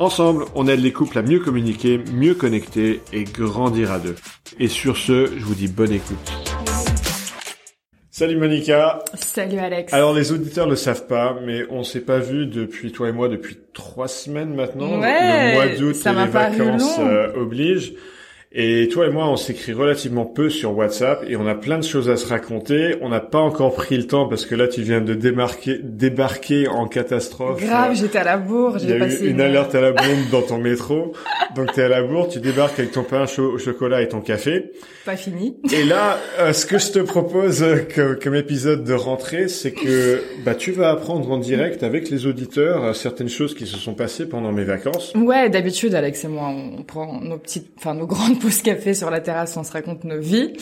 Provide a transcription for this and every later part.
Ensemble, on aide les couples à mieux communiquer, mieux connecter et grandir à deux. Et sur ce, je vous dis bonne écoute. Salut Monica. Salut Alex. Alors les auditeurs le savent pas, mais on s'est pas vu depuis toi et moi depuis trois semaines maintenant. Ouais, le mois d'août les vacances euh, obligent. Et toi et moi, on s'écrit relativement peu sur WhatsApp et on a plein de choses à se raconter. On n'a pas encore pris le temps parce que là, tu viens de démarquer, débarquer en catastrophe. Grave, Euh, j'étais à la bourre, Il y j'ai a passé eu une alerte à la bombe dans ton métro. Donc t'es à la bourre, tu débarques avec ton pain au chocolat et ton café. Pas fini. Et là, euh, ce que je te propose euh, que- comme épisode de rentrée, c'est que bah tu vas apprendre en direct avec les auditeurs euh, certaines choses qui se sont passées pendant mes vacances. Ouais, d'habitude, Alex et moi, on prend nos petites, enfin nos grandes pauses café sur la terrasse, on se raconte nos vies.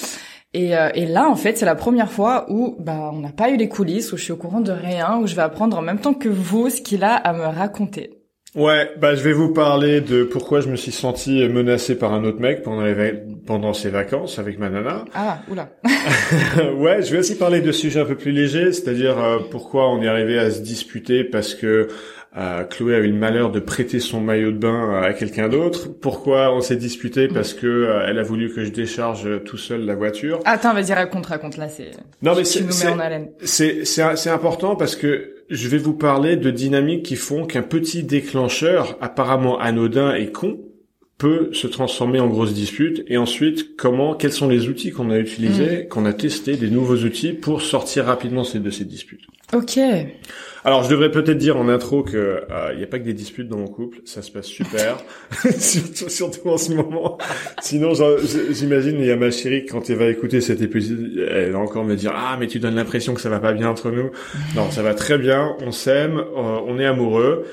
Et, euh, et là, en fait, c'est la première fois où bah, on n'a pas eu les coulisses, où je suis au courant de rien, où je vais apprendre en même temps que vous ce qu'il a à me raconter. Ouais, bah je vais vous parler de pourquoi je me suis senti menacé par un autre mec pendant les pendant ces vacances avec ma nana. Ah, oula. ouais, je vais aussi parler de sujets un peu plus légers, c'est-à-dire euh, pourquoi on est arrivé à se disputer parce que euh, Chloé a eu le malheur de prêter son maillot de bain à quelqu'un d'autre. Pourquoi on s'est disputé parce que euh, elle a voulu que je décharge tout seul la voiture. Attends, vas-y, raconte, raconte, là, c'est... Non mais c'est c'est important parce que je vais vous parler de dynamiques qui font qu'un petit déclencheur apparemment anodin et con peut se transformer en grosse dispute et ensuite comment quels sont les outils qu'on a utilisés, Mm. qu'on a testés, des nouveaux outils pour sortir rapidement de ces disputes. Ok. Alors, je devrais peut-être dire en intro que il n'y a pas que des disputes dans mon couple, ça se passe super, surtout, surtout en ce moment. Sinon, j'imagine il y a ma chérie quand elle va écouter cet épisode, elle va encore me dire ah mais tu donnes l'impression que ça va pas bien entre nous. Non, ça va très bien, on s'aime, euh, on est amoureux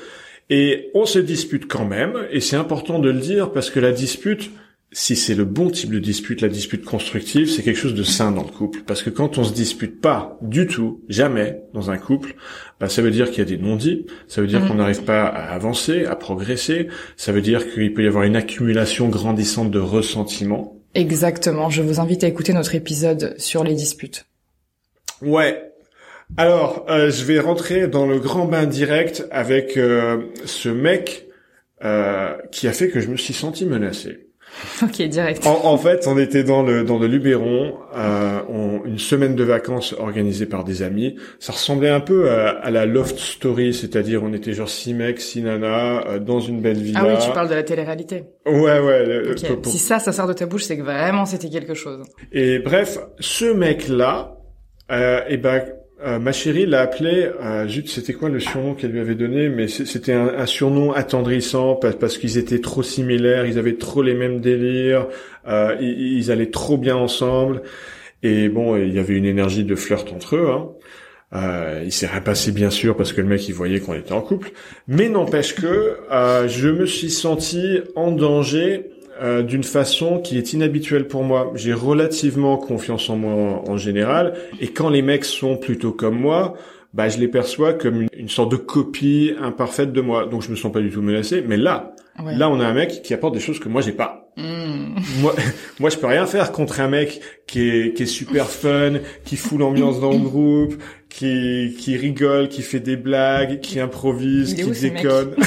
et on se dispute quand même. Et c'est important de le dire parce que la dispute si c'est le bon type de dispute, la dispute constructive, c'est quelque chose de sain dans le couple. Parce que quand on se dispute pas du tout, jamais, dans un couple, bah, ça veut dire qu'il y a des non-dits, ça veut dire Mhm. qu'on n'arrive pas à avancer, à progresser, ça veut dire qu'il peut y avoir une accumulation grandissante de ressentiments. Exactement, je vous invite à écouter notre épisode sur les disputes. Ouais. Alors, euh, je vais rentrer dans le grand bain direct avec euh, ce mec euh, qui a fait que je me suis senti menacé. Ok, direct. En, en fait, on était dans le dans le Luberon, euh, on- une semaine de vacances organisée par des amis. Ça ressemblait un peu à, à la loft story, c'est-à-dire on était genre six mecs, six nanas euh, dans une belle villa. Ah oui, tu parles de la télé-réalité. Ouais, ouais. le- Ok. pour- pour- Si ça, ça sort de ta bouche, c'est que vraiment c'était quelque chose. Et bref, ce mec-là, euh, et ben, euh, ma chérie l'a appelé, euh, c'était quoi le surnom qu'elle lui avait donné Mais c'était un, surnom attendrissant parce, qu'ils étaient trop similaires, ils avaient trop les mêmes délires, euh, ils, ils allaient trop bien ensemble. Et bon, il y avait une énergie de flirt entre eux. Hein. Euh, il s'est rien passé bien sûr parce que le mec il voyait qu'on était en couple, mais n'empêche que euh, je me suis senti en danger euh, d'une façon qui est inhabituelle pour moi. J'ai relativement confiance en moi en, en général, et quand les mecs sont plutôt comme moi, bah je les perçois comme une, une sorte de copie imparfaite de moi. Donc je me sens pas du tout menacé. Mais là, Ouais. là on a un mec qui apporte des choses que moi j'ai pas. Hmm. Moi, moi, je peux rien faire contre un mec qui est, qui est super fun, qui fout l'ambiance dans le groupe, qui, qui rigole, qui fait des blagues, qui improvise, qui déconne.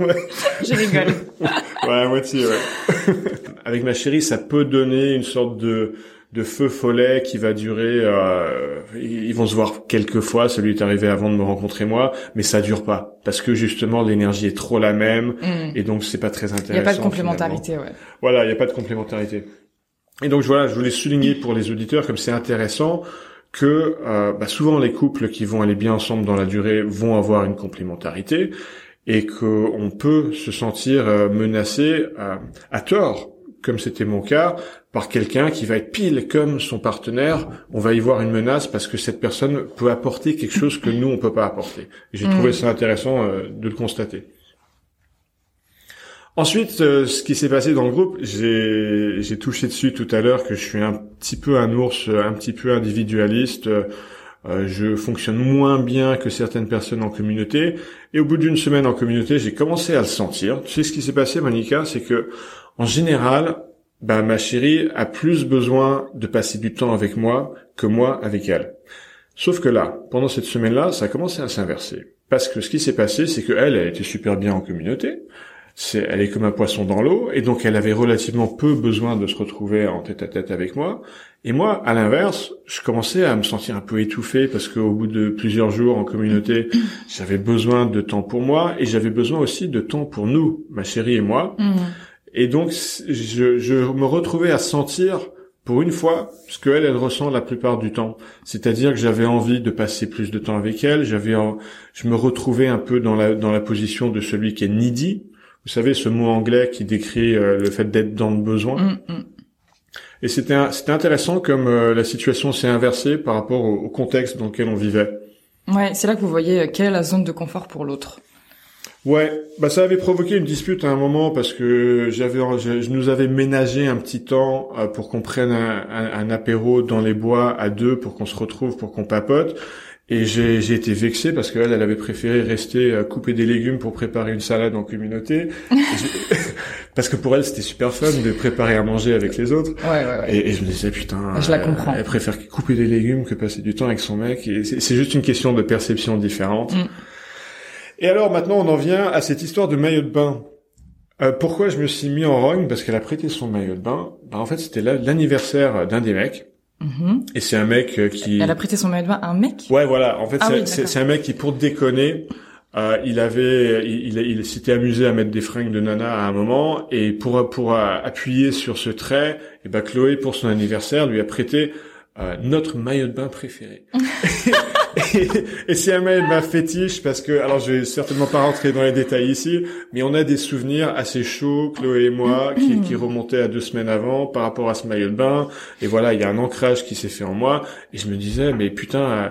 ouais, Je rigole. ouais, à moitié, ouais. Avec ma chérie, ça peut donner une sorte de, de feu follet qui va durer. Euh, ils vont se voir quelques fois. Celui est arrivé avant de me rencontrer moi, mais ça dure pas parce que justement l'énergie est trop la même Hmm. et donc c'est pas très Il intéressant. n'y a pas de finalement. complémentarité, ouais. Voilà, il n'y a pas de complémentarité. Et donc voilà, je voulais souligner pour les auditeurs comme c'est intéressant que euh, bah, souvent les couples qui vont aller bien ensemble dans la durée vont avoir une complémentarité et qu'on peut se sentir euh, menacé euh, à tort, comme c'était mon cas, par quelqu'un qui va être pile comme son partenaire. On va y voir une menace parce que cette personne peut apporter quelque chose que nous on peut pas apporter. J'ai Mm. trouvé ça intéressant euh, de le constater. Ensuite, euh, ce qui s'est passé dans le groupe, j'ai, j'ai touché dessus tout à l'heure que je suis un petit peu un ours, un petit peu individualiste. Euh, je fonctionne moins bien que certaines personnes en communauté. Et au bout d'une semaine en communauté, j'ai commencé à le sentir. Tu sais ce qui s'est passé, Monica, c'est que en général, bah, ma chérie a plus besoin de passer du temps avec moi que moi avec elle. Sauf que là, pendant cette semaine-là, ça a commencé à s'inverser. Parce que ce qui s'est passé, c'est qu'elle, elle était super bien en communauté. Elle est comme un poisson dans l'eau, et donc elle avait relativement peu besoin de se retrouver en tête à tête avec moi. Et moi, à l'inverse, je commençais à me sentir un peu étouffé parce qu'au bout de plusieurs jours en communauté, j'avais besoin de temps pour moi et j'avais besoin aussi de temps pour nous, ma chérie et moi. Mmh. Et donc, je, je me retrouvais à sentir pour une fois, ce qu'elle, elle ressent la plupart du temps. C'est-à-dire que j'avais envie de passer plus de temps avec elle, j'avais, je me retrouvais un peu dans la, dans la position de celui qui est needy. Vous savez, ce mot anglais qui décrit euh, le fait d'être dans le besoin. Mm, mm. Et c'était, c'était intéressant comme euh, la situation s'est inversée par rapport au, au, contexte dans lequel on vivait. Ouais, c'est là que vous voyez euh, quelle est la zone de confort pour l'autre. Ouais, bah ça avait provoqué une dispute à un moment parce que j'avais, je, nous avais ménagé un petit temps euh, pour qu'on prenne un, un, apéro dans les bois à deux pour qu'on se retrouve, pour qu'on papote. Et j'ai, j'ai été vexé parce qu'elle, elle avait préféré rester euh, couper des légumes pour préparer une salade en communauté. parce que pour elle, c'était super fun de préparer à manger avec les autres. Ouais, ouais, ouais. Et, je me disais, putain, je la comprends. Elle, préfère couper des légumes que passer du temps avec son mec. Et c'est, juste une question de perception différente. Mm. Et alors maintenant on en vient à cette histoire de maillot de bain. Euh, pourquoi je me suis mis en rogne? Parce qu'elle a prêté son maillot de bain. Bah, en fait c'était l'anniversaire d'un des mecs. Mm-hmm. Et c'est un mec euh, qui... Elle a prêté son maillot de bain à un mec? Ouais voilà. En fait ah c'est un mec qui pour déconner... Euh, il avait, il, il, s'était amusé à mettre des fringues de nana à un moment et pour pour appuyer sur ce trait, et eh ben Chloé pour son anniversaire lui a prêté euh, notre maillot de bain préféré. et, c'est un maillot de bain fétiche parce que, alors je vais certainement pas rentrer dans les détails ici, mais on a des souvenirs assez chauds, Chloé et moi, qui, qui remontaient à deux semaines avant par rapport à ce maillot de bain. Et voilà, il y a un ancrage qui s'est fait en moi. Et je me disais, mais putain, euh,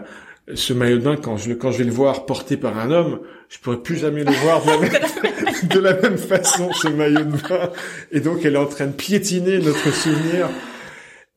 ce maillot de bain, quand je, quand je vais le voir porté par un homme, je pourrais plus jamais le voir de la, même, de la même façon, ce maillot de bain. Et donc, elle est en train de piétiner notre souvenir.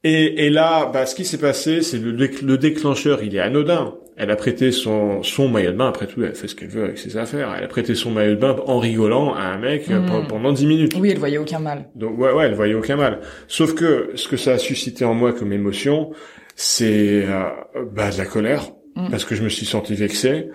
Et, et là, bah, ce qui s'est passé, c'est le, le, déclencheur, il est anodin. Elle a prêté son, son maillot de bain, après tout, elle fait ce qu'elle veut avec ses affaires. Elle a prêté son maillot de bain en rigolant à un mec euh, hmm. pendant dix minutes. Oui, elle voyait aucun mal. Donc ouais, ouais, elle voyait aucun mal. Sauf que ce que ça a suscité en moi comme émotion, c'est euh, bah, de la colère, parce que je me suis senti vexé.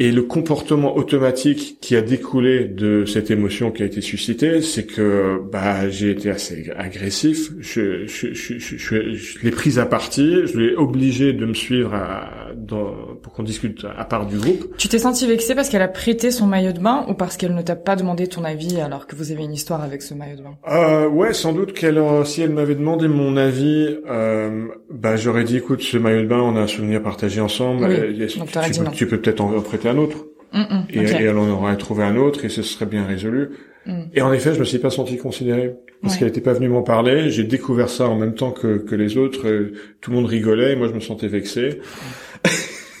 Et le comportement automatique qui a découlé de cette émotion qui a été suscitée, c'est que bah j'ai été assez agressif. Je, je, je, je, je l'ai prise à partie. Je l'ai obligé de me suivre à, dans, pour qu'on discute à part du groupe. Tu t'es senti vexé parce qu'elle a prêté son maillot de bain ou parce qu'elle ne t'a pas demandé ton avis alors que vous avez une histoire avec ce maillot de bain? Euh, Ouais, sans doute qu'elle, euh, si elle m'avait demandé mon avis, euh, bah j'aurais dit écoute, ce maillot de bain, on a un souvenir partagé ensemble. Oui. Donc tu, dit peux, tu peux peut-être en prêter un autre. Mm, mm, et, elle en aurait trouvé un autre et ce serait bien résolu. Mm. Et en effet, je me suis pas senti considéré parce qu'elle n'était pas venue m'en parler. J'ai découvert ça en même temps que, que les autres. Euh, tout le monde rigolait et moi je me sentais vexé.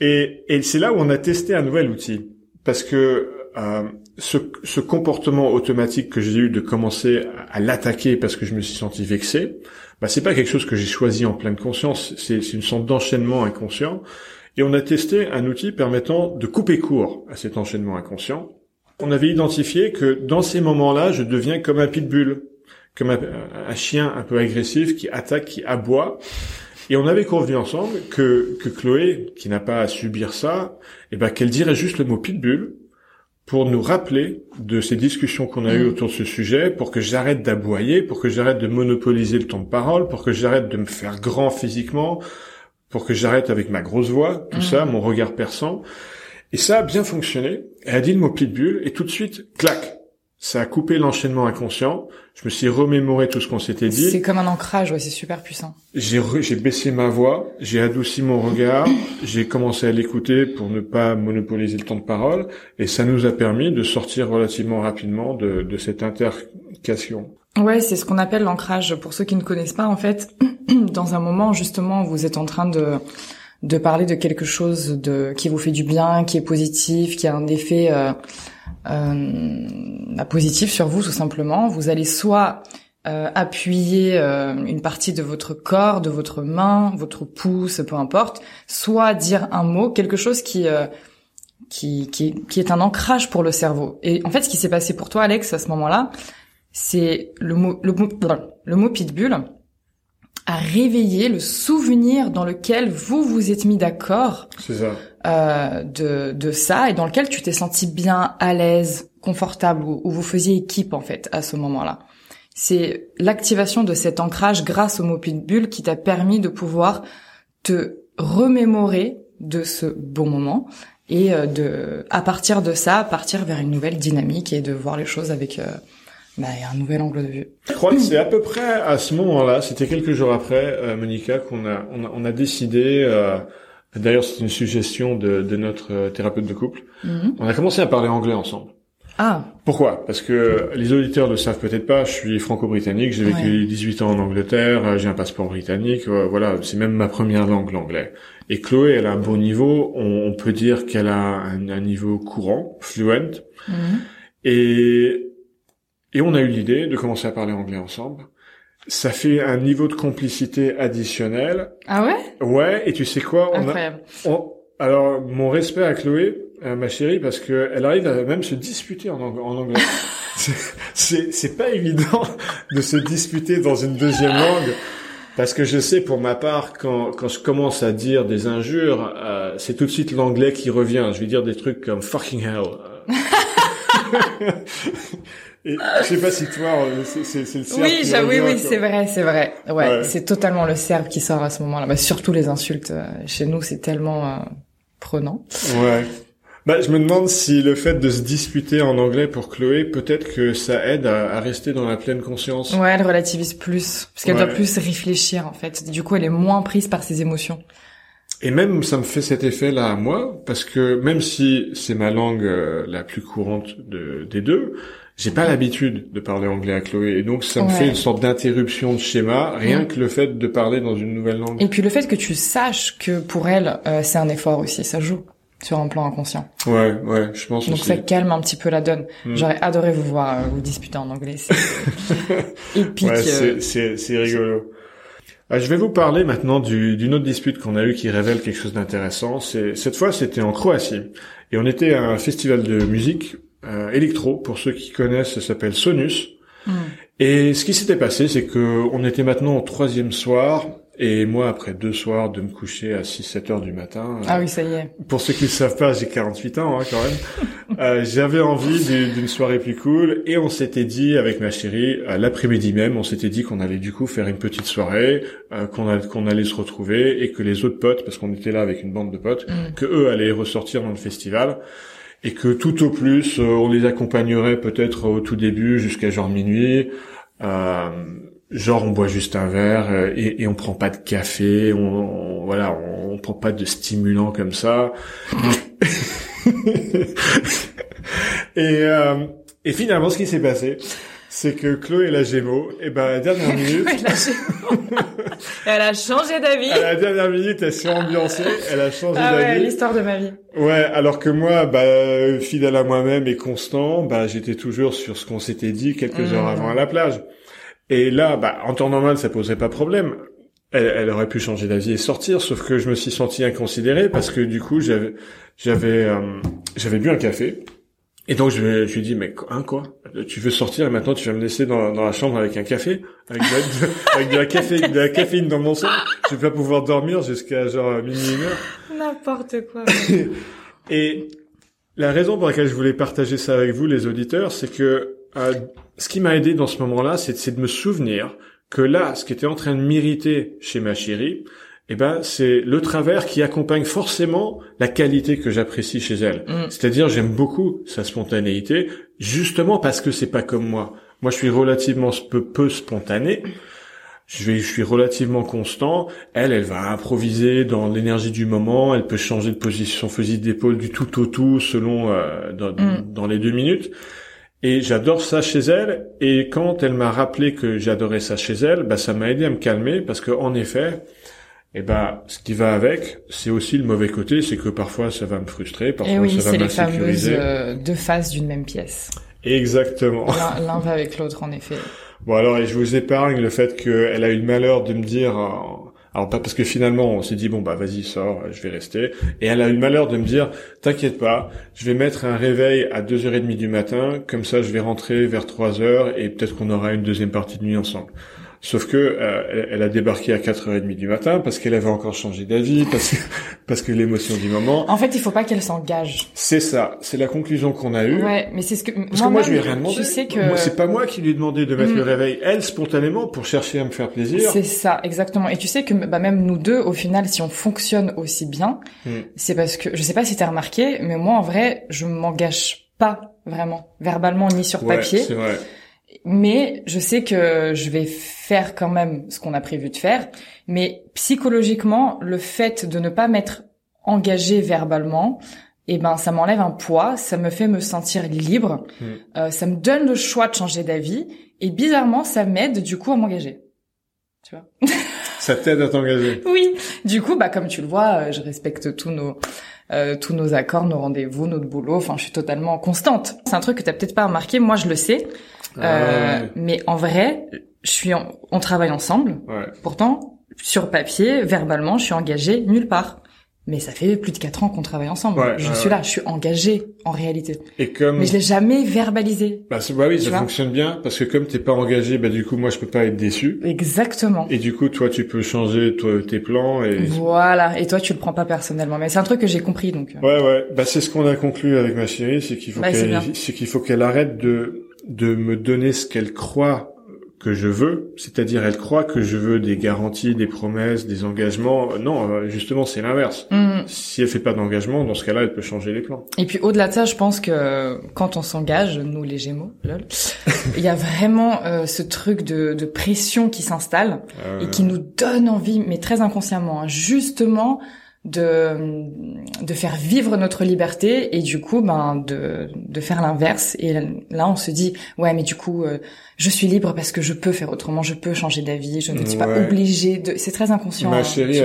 et, et c'est là où on a testé un nouvel outil parce que euh, ce, ce, comportement automatique que j'ai eu de commencer à, l'attaquer parce que je me suis senti vexé, bah c'est pas quelque chose que j'ai choisi en pleine conscience. C'est une sorte d'enchaînement inconscient. Et on a testé un outil permettant de couper court à cet enchaînement inconscient. On avait identifié que dans ces moments-là, je deviens comme un pitbull, comme un, chien un peu agressif qui attaque, qui aboie. Et on avait convenu ensemble que, que Chloé, qui n'a pas à subir ça, eh ben, qu'elle dirait juste le mot pitbull pour nous rappeler de ces discussions qu'on a eues mm. autour de ce sujet, pour que j'arrête d'aboyer, pour que j'arrête de monopoliser le temps de parole, pour que j'arrête de me faire grand physiquement, pour que j'arrête avec ma grosse voix, tout ça, mhm. mon regard perçant. Et ça a bien fonctionné. Elle a dit le mot pitbull et tout de suite, clac, ça a coupé l'enchaînement inconscient. Je me suis remémoré tout ce qu'on s'était dit. C'est comme un ancrage, ouais, c'est super puissant. J'ai j'ai baissé ma voix, j'ai adouci mon regard, j'ai commencé à l'écouter pour ne pas monopoliser le temps de parole, et ça nous a permis de sortir relativement rapidement de, de cette intercation. Ouais, c'est ce qu'on appelle l'ancrage. Pour ceux qui ne connaissent pas, en fait, dans un moment justement, vous êtes en train de de parler de quelque chose de qui vous fait du bien, qui est positif, qui a un effet euh, euh, positif sur vous tout simplement. Vous allez soit euh, appuyer euh, une partie de votre corps, de votre main, votre pouce, peu importe, soit dire un mot, quelque chose qui euh, qui, qui, qui est un ancrage pour le cerveau. Et en fait, ce qui s'est passé pour toi, Alex, à ce moment-là, c'est le mot le le mot pitbull a réveillé le souvenir dans lequel vous vous êtes mis d'accord euh, de, de ça et dans lequel tu t'es senti bien à l'aise, confortable, où, vous faisiez équipe en fait à ce moment-là. C'est l'activation de cet ancrage grâce au mot pitbull qui t'a permis de pouvoir te remémorer de ce bon moment et euh, de, à partir de ça, partir vers une nouvelle dynamique et de voir les choses avec euh, bah, un nouvel angle de vue. Je crois que c'est à peu près à ce moment-là, c'était quelques jours après, euh, Monica, qu'on a, on a, on a décidé. Euh, D'ailleurs, c'est une suggestion de, de notre euh, thérapeute de couple. Mhm. On a commencé à parler anglais ensemble. Ah. Pourquoi? Parce que les auditeurs ne le savent peut-être pas, je suis franco-britannique, j'ai vécu 18 ans en Angleterre, j'ai un passeport britannique, voilà, c'est même ma première langue, l'anglais. Et Chloé, elle a un bon niveau, on, peut dire qu'elle a un, un, niveau courant, fluent. Mhm. Et et on a eu l'idée de commencer à parler anglais ensemble. Ça fait un niveau de complicité additionnel. Ah ouais? Ouais, et tu sais quoi Incroyable. alors, mon respect à Chloé, à ma chérie, parce que elle arrive à même se disputer en, en anglais. c'est, c'est pas évident de se disputer dans une deuxième langue. Parce que je sais pour ma part, quand, quand je commence à dire des injures, euh, c'est tout de suite l'anglais qui revient. Je vais dire des trucs comme fucking hell. Et je sais pas si toi, euh, c'est, le serbe. Oui, j'avoue, oui, oui, c'est vrai, c'est vrai. Ouais, c'est totalement le serbe qui sort à ce moment-là. Bah, surtout les insultes. Euh, chez nous, c'est tellement euh, prenant. Ouais. Bah, je me demande si le fait de se disputer en anglais pour Chloé, peut-être que ça aide à, à rester dans la pleine conscience. Ouais, elle relativise plus, parce qu'elle doit plus réfléchir en fait. Du coup, elle est moins prise par ses émotions. Et même ça me fait cet effet là à moi, parce que même si c'est ma langue la plus courante de, des deux, j'ai pas l'habitude de parler anglais à Chloé et donc ça me fait une sorte d'interruption de schéma rien que le fait de parler dans une nouvelle langue. Et puis le fait que tu saches que pour elle euh, c'est un effort aussi, ça joue sur un plan inconscient. Ouais, ouais, je pense Donc ça calme un petit peu la donne. Mm. J'aurais adoré vous voir euh, vous disputer en anglais, c'est épique. Ouais, euh. c'est c'est rigolo. je vais vous parler maintenant d'une autre dispute qu'on a eue qui révèle quelque chose d'intéressant. C'est cette fois c'était en Croatie et on était à un festival de musique euh, électro, pour ceux qui connaissent, ça s'appelle Sonus. Hmm. Et ce qui s'était passé, c'est que on était maintenant au troisième soir, et moi, après deux soirs de me coucher à 6-7 heures du matin... Ah oui, ça y est. Pour ceux qui ne savent pas, j'ai 48 ans hein, quand même. euh, J'avais envie d'une soirée plus cool, et on s'était dit avec ma chérie, l'après-midi même, on s'était dit qu'on allait du coup faire une petite soirée, euh, qu'on allait se retrouver, et que les autres potes, parce qu'on était là avec une bande de potes, hmm. que eux allaient ressortir dans le festival et que tout au plus euh, on les accompagnerait peut-être au tout début jusqu'à genre minuit. Euh, genre on boit juste un verre euh, et, et on prend pas de café, on, voilà, on, prend pas de stimulant comme ça. et, euh, et finalement, ce qui s'est passé, c'est que Chloé la Gémeaux, et ben à la dernière minute, elle a changé d'avis. À la dernière minute, elle s'est ambiancée, elle a changé ah ouais, l'histoire de ma vie. Ouais, alors que moi, bah fidèle à moi-même et constant, bah j'étais toujours sur ce qu'on s'était dit quelques heures mmh. avant à la plage. Et là, bah en temps normal, ça poserait pas problème. Elle, elle aurait pu changer d'avis et sortir, sauf que je me suis senti inconsidéré parce que du coup, j'avais j'avais euh, j'avais bu un café et donc je, je lui dis mais hein quoi? Tu veux sortir et maintenant tu vas me laisser dans, dans la chambre avec un café, avec de, avec de la caféine, de la caféine dans mon sang. Je vais pas pouvoir dormir jusqu'à genre minuit une heure. N'importe quoi. et la raison pour laquelle je voulais partager ça avec vous, les auditeurs, c'est que euh, ce qui m'a aidé dans ce moment-là, c'est de me souvenir que là, ce qui était en train de m'irriter chez ma chérie, eh ben c'est le travers qui accompagne forcément la qualité que j'apprécie chez elle. Mm. C'est-à-dire j'aime beaucoup sa spontanéité, justement parce que c'est pas comme moi. Moi je suis relativement peu, peu spontané. Je, vais, je suis relativement constant. Elle, elle va improviser dans l'énergie du moment. Elle peut changer de position, son fusil d'épaule du tout au tout selon euh, dans, mm. dans, les deux minutes. Et j'adore ça chez elle. Et quand elle m'a rappelé que j'adorais ça chez elle, bah ça m'a aidé à me calmer parce que en effet, Et ben, ce qui va avec, c'est aussi le mauvais côté, c'est que parfois ça va me frustrer, parfois Et oui, ça va c'est les fameuses m'insécuriser. euh, deux faces d'une même pièce. Exactement. L'un va avec l'autre, en effet. Bon alors, et je vous épargne le fait qu'elle a eu le malheur de me dire, euh, alors pas parce que finalement on s'est dit bon bah vas-y sors, je vais rester, et elle a eu le malheur de me dire t'inquiète pas, je vais mettre un réveil à 2h30 du matin, comme ça je vais rentrer vers 3h et peut-être qu'on aura une deuxième partie de nuit ensemble. Sauf que euh, elle- a débarqué à 4h30 du matin parce qu'elle avait encore changé d'avis, parce que parce que l'émotion du moment. En fait, il faut pas qu'elle s'engage. C'est ça, c'est la conclusion qu'on a eue. Ouais, mais c'est ce que Parce que moi, je lui ai rien demandé. Tu sais que Moi, c'est pas moi qui lui ai demandé de mettre Mm. le réveil. Elle, spontanément, pour chercher à me faire plaisir. c'est ça exactement. Et tu sais que bah, même nous deux, au final, si on fonctionne aussi bien, Mm. c'est parce que je sais pas si t'as remarqué, mais moi en vrai, je m'engage pas vraiment verbalement ni sur Ouais, papier. c'est vrai. Mais je sais que je vais faire quand même ce qu'on a prévu de faire. Mais psychologiquement, le fait de ne pas m'être engagé verbalement, eh ben, ça m'enlève un poids, ça me fait me sentir libre, Mm. euh, ça me donne le choix de changer d'avis, et bizarrement, ça m'aide du coup à m'engager. Tu vois? Ça t'aide à t'engager. Oui. Du coup, bah comme tu le vois, euh, je respecte tous nos euh, tous nos accords, nos rendez-vous, notre boulot. Enfin, je suis totalement constante. C'est un truc que t'as peut-être pas remarqué. Moi, je le sais. Euh, Ah, mais en vrai, je suis, en- on travaille ensemble. ouais. Pourtant, sur papier, verbalement, je suis engagée nulle part. Mais ça fait plus de quatre ans qu'on travaille ensemble. Ouais, je suis là, je suis engagée en réalité. Et comme, Mais je l'ai jamais verbalisé. bah, bah oui, ça fonctionne bien parce que comme t'es pas engagé, bah du coup, moi, je peux pas être déçu. Exactement. Et du coup, toi, tu peux changer toi, tes plans et. Voilà. Et toi, tu le prends pas personnellement. Mais c'est un truc que j'ai compris, donc. euh. Ouais, ouais. Bah, c'est ce qu'on a conclu avec ma chérie, c'est qu'il faut Bah, c'est qu'elle, bien. c'est qu'il faut qu'elle arrête de, de me donner ce qu'elle croit que je veux. C'est-à-dire, elle croit que je veux des garanties, des promesses, des engagements. Non, euh, justement, c'est l'inverse. Hum. Si elle fait pas d'engagement, dans ce cas-là, elle peut changer les plans. Et puis au-delà de ça, je pense que quand on s'engage, nous les Gémeaux, lol, il y a vraiment euh, ce truc de, de pression qui s'installe Euh, et qui nous donne envie, mais très inconsciemment, hein, justement de de faire vivre notre liberté et du coup ben de de faire l'inverse. Et là on se dit ouais mais du coup euh, je suis libre parce que je peux faire autrement je peux changer d'avis je ne suis pas obligée de c'est très inconscient Ma chérie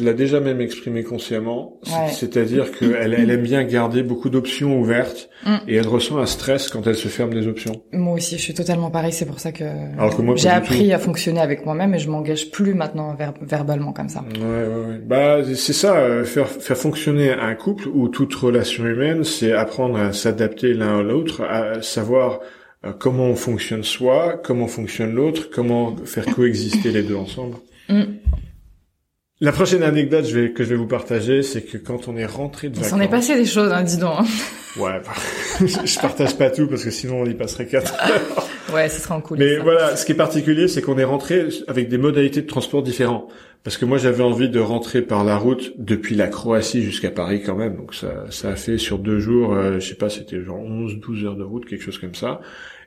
l'a déjà même exprimé consciemment, Ouais. c'est-à-dire qu'elle elle aime bien garder beaucoup d'options ouvertes Mm. et elle ressent un stress quand elle se ferme des options. Moi aussi, je suis totalement pareil. C'est pour ça que, j'ai appris tout. à fonctionner avec moi-même et je m'engage plus maintenant ver- verbalement comme ça. Ouais, ouais, ouais. Bah, c'est ça, euh, faire, faire fonctionner un couple ou toute relation humaine, c'est apprendre à s'adapter l'un à l'autre, à savoir comment on fonctionne soi, comment fonctionne l'autre, comment faire coexister les deux ensemble. Mm. La prochaine anecdote je vais, que je vais vous partager, c'est que quand on est rentré de vacances... s'en est passé des choses, hein, dis donc. hein. Ouais, bah, je partage pas tout parce que sinon on y passerait quatre heures. Ouais, ce sera en cool. Mais voilà, ce qui est particulier, c'est qu'on est rentré avec des modalités de transport différents. Parce que moi, j'avais envie de rentrer par la route depuis la Croatie jusqu'à Paris quand même. Donc ça, ça a fait sur deux jours, euh, je sais pas, c'était genre 11, 12 heures de route, quelque chose comme ça.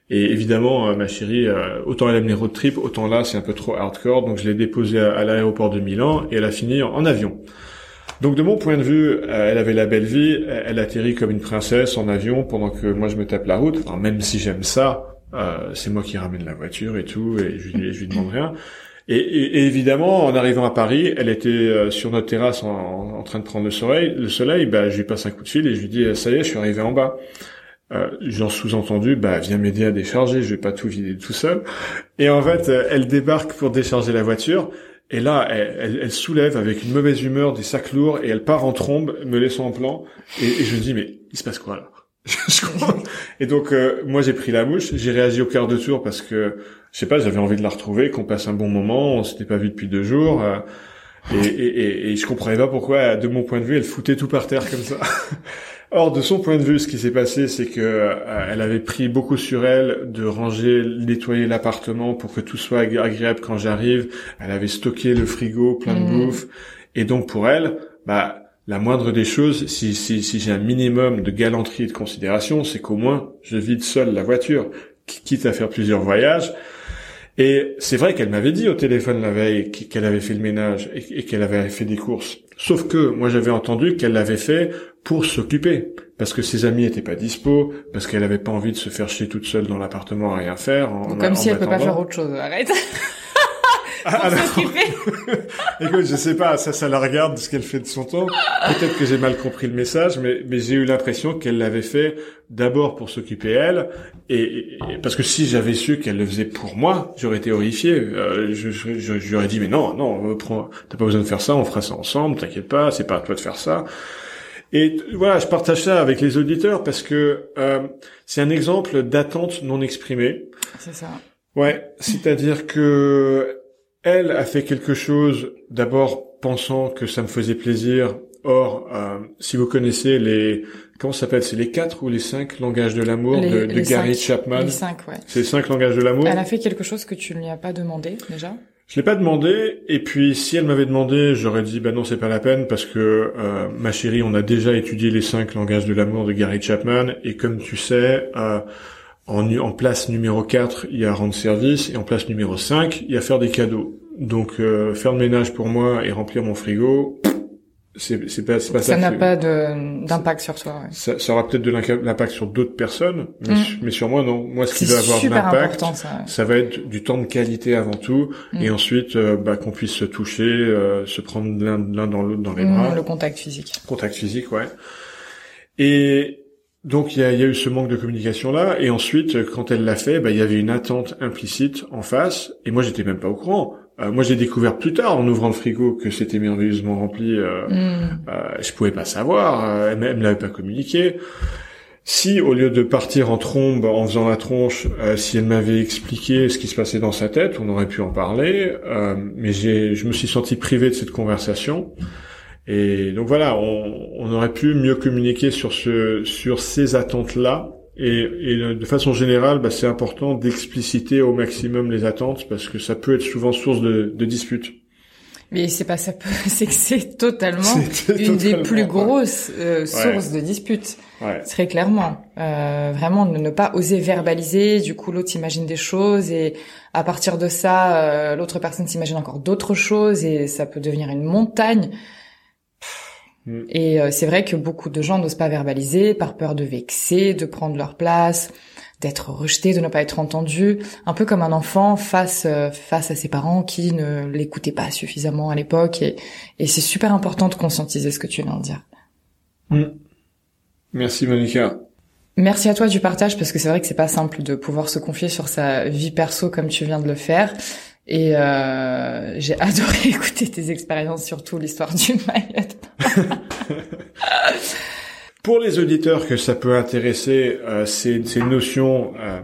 Et évidemment, euh, ma chérie, euh, autant elle aime les road trips, autant là, c'est un peu trop hardcore. Donc je l'ai déposée à, l'aéroport de Milan et elle a fini en, avion. Donc de mon point de vue, euh, elle avait la belle vie, elle, atterrit comme une princesse en avion pendant que moi je me tape la route. Alors même si j'aime ça, euh, c'est moi qui ramène la voiture et tout, et je lui demande rien. Et, évidemment, en arrivant à Paris, elle était euh, sur notre terrasse en, train de prendre le soleil. Le soleil, bah, je lui passe un coup de fil et je lui dis ça y est, je suis arrivé en bas. Euh, J'en sous-entendu, bah viens m'aider à décharger, je vais pas tout vider tout seul. Et en fait, euh, elle débarque pour décharger la voiture. Et là, elle soulève avec une mauvaise humeur des sacs lourds et elle part en trombe, me laissant en plan. Et, et je me dis, mais il se passe quoi là? Je comprends. Et donc, euh, moi, j'ai pris la mouche. J'ai réagi au quart de tour parce que, je sais pas, j'avais envie de la retrouver, qu'on passe un bon moment. On s'était pas vu depuis deux jours. euh, et, et, et, et je comprenais pas pourquoi, de mon point de vue, elle foutait tout par terre comme ça. Or, de son point de vue, ce qui s'est passé, c'est que euh, elle avait pris beaucoup sur elle de ranger, nettoyer l'appartement pour que tout soit agré- agréable quand j'arrive. Elle avait stocké le frigo plein de Mhm. bouffe. Et donc, pour elle, bah, la moindre des choses, si, si, si j'ai un minimum de galanterie et de considération, c'est qu'au moins, je vide seul la voiture, qui- quitte à faire plusieurs voyages. Et c'est vrai qu'elle m'avait dit au téléphone la veille qu- qu'elle avait fait le ménage et, qu'elle avait fait des courses. Sauf que moi j'avais entendu qu'elle l'avait fait pour s'occuper, parce que ses amis étaient pas dispo, parce qu'elle avait pas envie de se faire chier toute seule dans l'appartement à rien faire. En, Comme en si elle peut pas faire autre chose. Arrête. ah, Écoute, je sais pas, ça, ça la regarde ce qu'elle fait de son temps. Peut-être que j'ai mal compris le message, mais, mais j'ai eu l'impression qu'elle l'avait fait d'abord pour s'occuper elle, et, parce que si j'avais su qu'elle le faisait pour moi, j'aurais été horrifié. Euh, je, je, je, lui dit mais non, non, t'as pas besoin de faire ça, on fera ça ensemble, t'inquiète pas, c'est pas à toi de faire ça. Et voilà, je partage ça avec les auditeurs parce que euh, c'est un exemple d'attente non exprimée. C'est ça. Ouais, c'est-à-dire que elle a fait quelque chose d'abord pensant que ça me faisait plaisir. Or, euh, si vous connaissez les comment ça s'appelle, c'est les quatre ou les cinq langages de l'amour de, de Gary Chapman. Les cinq, ouais. C'est les cinq langages de l'amour. Elle a fait quelque chose que tu ne lui as pas demandé déjà? Je l'ai pas demandé, et puis si elle m'avait demandé, j'aurais dit bah non c'est pas la peine parce que euh, ma chérie, on a déjà étudié les cinq langages de l'amour de Gary Chapman, et comme tu sais, euh, en, en, place numéro 4, il y a rendre service, et en place numéro 5, il y a faire des cadeaux. Donc euh, faire le ménage pour moi et remplir mon frigo, c'est c'est pas c'est pas ça. Ça n'a pas d'impact sur toi. Ouais. Ça, ça, aura peut-être de l'impact sur d'autres personnes, mais, mm. mais, sur moi non. Moi, ce qui va avoir de l'impact, ça, ça, va être du temps de qualité avant tout, mm. et ensuite euh, bah, qu'on puisse se toucher, euh, se prendre l'un dans l'autre dans les mm, bras. Le contact physique. Contact physique, ouais. Et donc il y a, y a, eu ce manque de communication là, et ensuite quand elle l'a fait, bah, il y avait une attente implicite en face, et moi j'étais même pas au courant. Euh, moi, j'ai découvert plus tard, en ouvrant le frigo, que c'était merveilleusement rempli. Euh, mm. euh, je pouvais pas savoir. Euh, elle, me l'avait pas communiqué. Si, au lieu de partir en trombe, en faisant la tronche, euh, si elle m'avait expliqué ce qui se passait dans sa tête, on aurait pu en parler. mais j'ai, je me suis senti privé de cette conversation. Et donc voilà, on, on aurait pu mieux communiquer sur ce, sur ces attentes-là et, et, de façon générale, bah, c'est important d'expliciter au maximum les attentes parce que ça peut être souvent source de, de disputes. Mais c'est pas ça peut, c'est que c'est totalement une des plus grosses euh, sources de disputes. Ouais. Très clairement, euh, vraiment ne, ne, pas oser verbaliser. Du coup, l'autre imagine des choses et à partir de ça, euh, l'autre personne s'imagine encore d'autres choses et ça peut devenir une montagne. Mm. Et euh, c'est vrai que beaucoup de gens n'osent pas verbaliser par peur de vexer, de prendre leur place, d'être rejeté, de ne pas être entendu, un peu comme un enfant face euh, face à ses parents qui ne l'écoutaient pas suffisamment à l'époque. Et, et c'est super important de conscientiser ce que tu viens de dire. Mm. Merci Monica. Merci à toi du partage parce que c'est vrai que c'est pas simple de pouvoir se confier sur sa vie perso comme tu viens de le faire. Et euh, j'ai adoré écouter tes expériences, surtout l'histoire du maillot. Pour les auditeurs que ça peut intéresser, euh, ces, notions euh,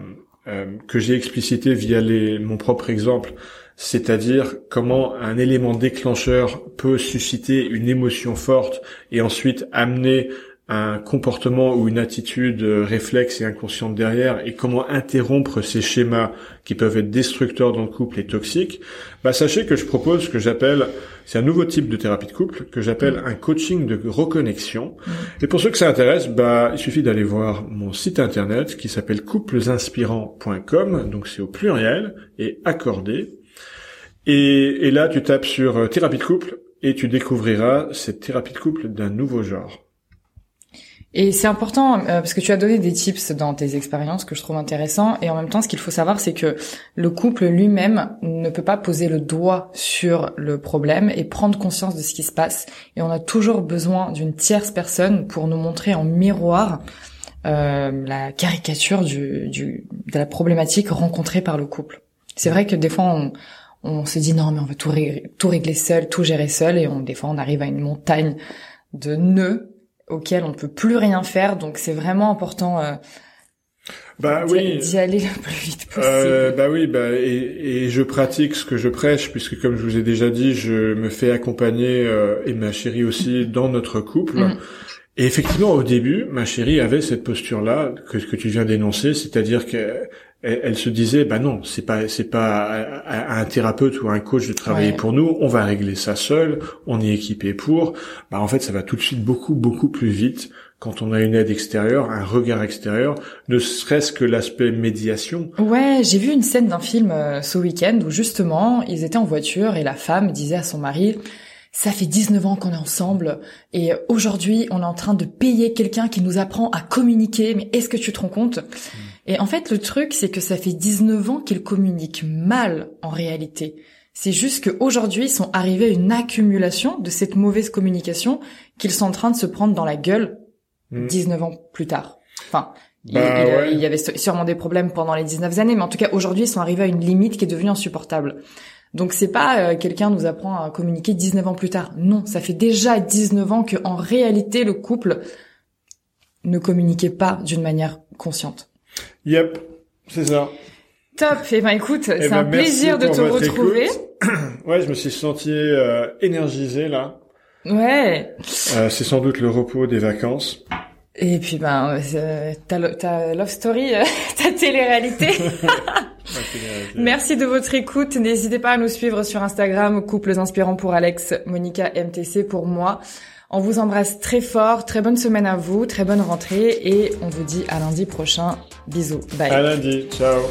euh, que j'ai explicitées via mon propre exemple, c'est-à-dire comment un élément déclencheur peut susciter une émotion forte et ensuite amener un comportement ou une attitude euh, réflexe et inconsciente derrière et comment interrompre ces schémas qui peuvent être destructeurs dans le couple et toxiques, bah sachez que je propose ce que j'appelle, c'est un nouveau type de thérapie de couple que j'appelle un coaching de reconnexion. Mm. Et pour ceux que ça intéresse, bah il suffit d'aller voir mon site internet qui s'appelle couplesinspirants.com, donc c'est au pluriel et accordé. Et, et là tu tapes sur euh, thérapie de couple et tu découvriras cette thérapie de couple d'un nouveau genre. Et c'est important euh, parce que tu as donné des tips dans tes expériences que je trouve intéressants. Et en même temps ce qu'il faut savoir c'est que le couple lui-même ne peut pas poser le doigt sur le problème et prendre conscience de ce qui se passe. Et on a toujours besoin d'une tierce personne pour nous montrer en miroir euh, la caricature de la problématique rencontrée par le couple. C'est vrai que des fois on, se dit non mais on veut tout, tout régler seul, tout gérer seul. Et on, des fois on arrive à une montagne de nœuds auquel on ne peut plus rien faire. Donc c'est vraiment important euh, bah oui d'y aller le plus vite possible. Euh, bah oui, bah et, et, je pratique ce que je prêche puisque comme je vous ai déjà dit, je me fais accompagner euh, et ma chérie aussi dans notre couple. Mm. Et effectivement, au début, ma chérie avait cette posture-là que, que tu viens d'énoncer, c'est-à-dire que elle, se disait bah non c'est pas c'est pas à, un thérapeute ou à un coach de travailler pour nous on va régler ça seul on est équipé pour. Bah en fait ça va tout de suite beaucoup beaucoup plus vite quand on a une aide extérieure un regard extérieur ne serait-ce que l'aspect médiation. Ouais j'ai vu une scène d'un film euh, ce week-end où justement ils étaient en voiture et la femme disait à son mari ça fait 19 ans qu'on est ensemble et aujourd'hui on est en train de payer quelqu'un qui nous apprend à communiquer. Mais est-ce que tu te rends compte? Et en fait, le truc, c'est que ça fait 19 ans qu'il communique mal en réalité. C'est juste qu'aujourd'hui, ils sont arrivés à une accumulation de cette mauvaise communication qu'ils sont en train de se prendre dans la gueule Mm. 19 ans plus tard. Enfin, il- Bah, il, ouais. il y avait sûrement des problèmes pendant les 19 années, mais en tout cas, aujourd'hui, ils sont arrivés à une limite qui est devenue insupportable. Donc c'est pas euh, quelqu'un nous apprend à communiquer 19 ans plus tard. Non, ça fait déjà 19 ans que en réalité le couple ne communiquait pas d'une manière consciente. Yep, c'est ça. Top. Et ben écoute, c'est Eh ben, un plaisir de te retrouver. Ouais, je me suis senti euh, énergisé là. Ouais. Euh, c'est sans doute le repos des vacances. Et puis ben euh, ta love story, euh, ta télé-réalité. Merci de votre écoute. N'hésitez pas à nous suivre sur Instagram, couples inspirants pour Alex, Monica MTC pour moi. On vous embrasse très fort. Très bonne semaine à vous, très bonne rentrée et on vous dit à lundi prochain. Bisous. Bye. À lundi. Ciao.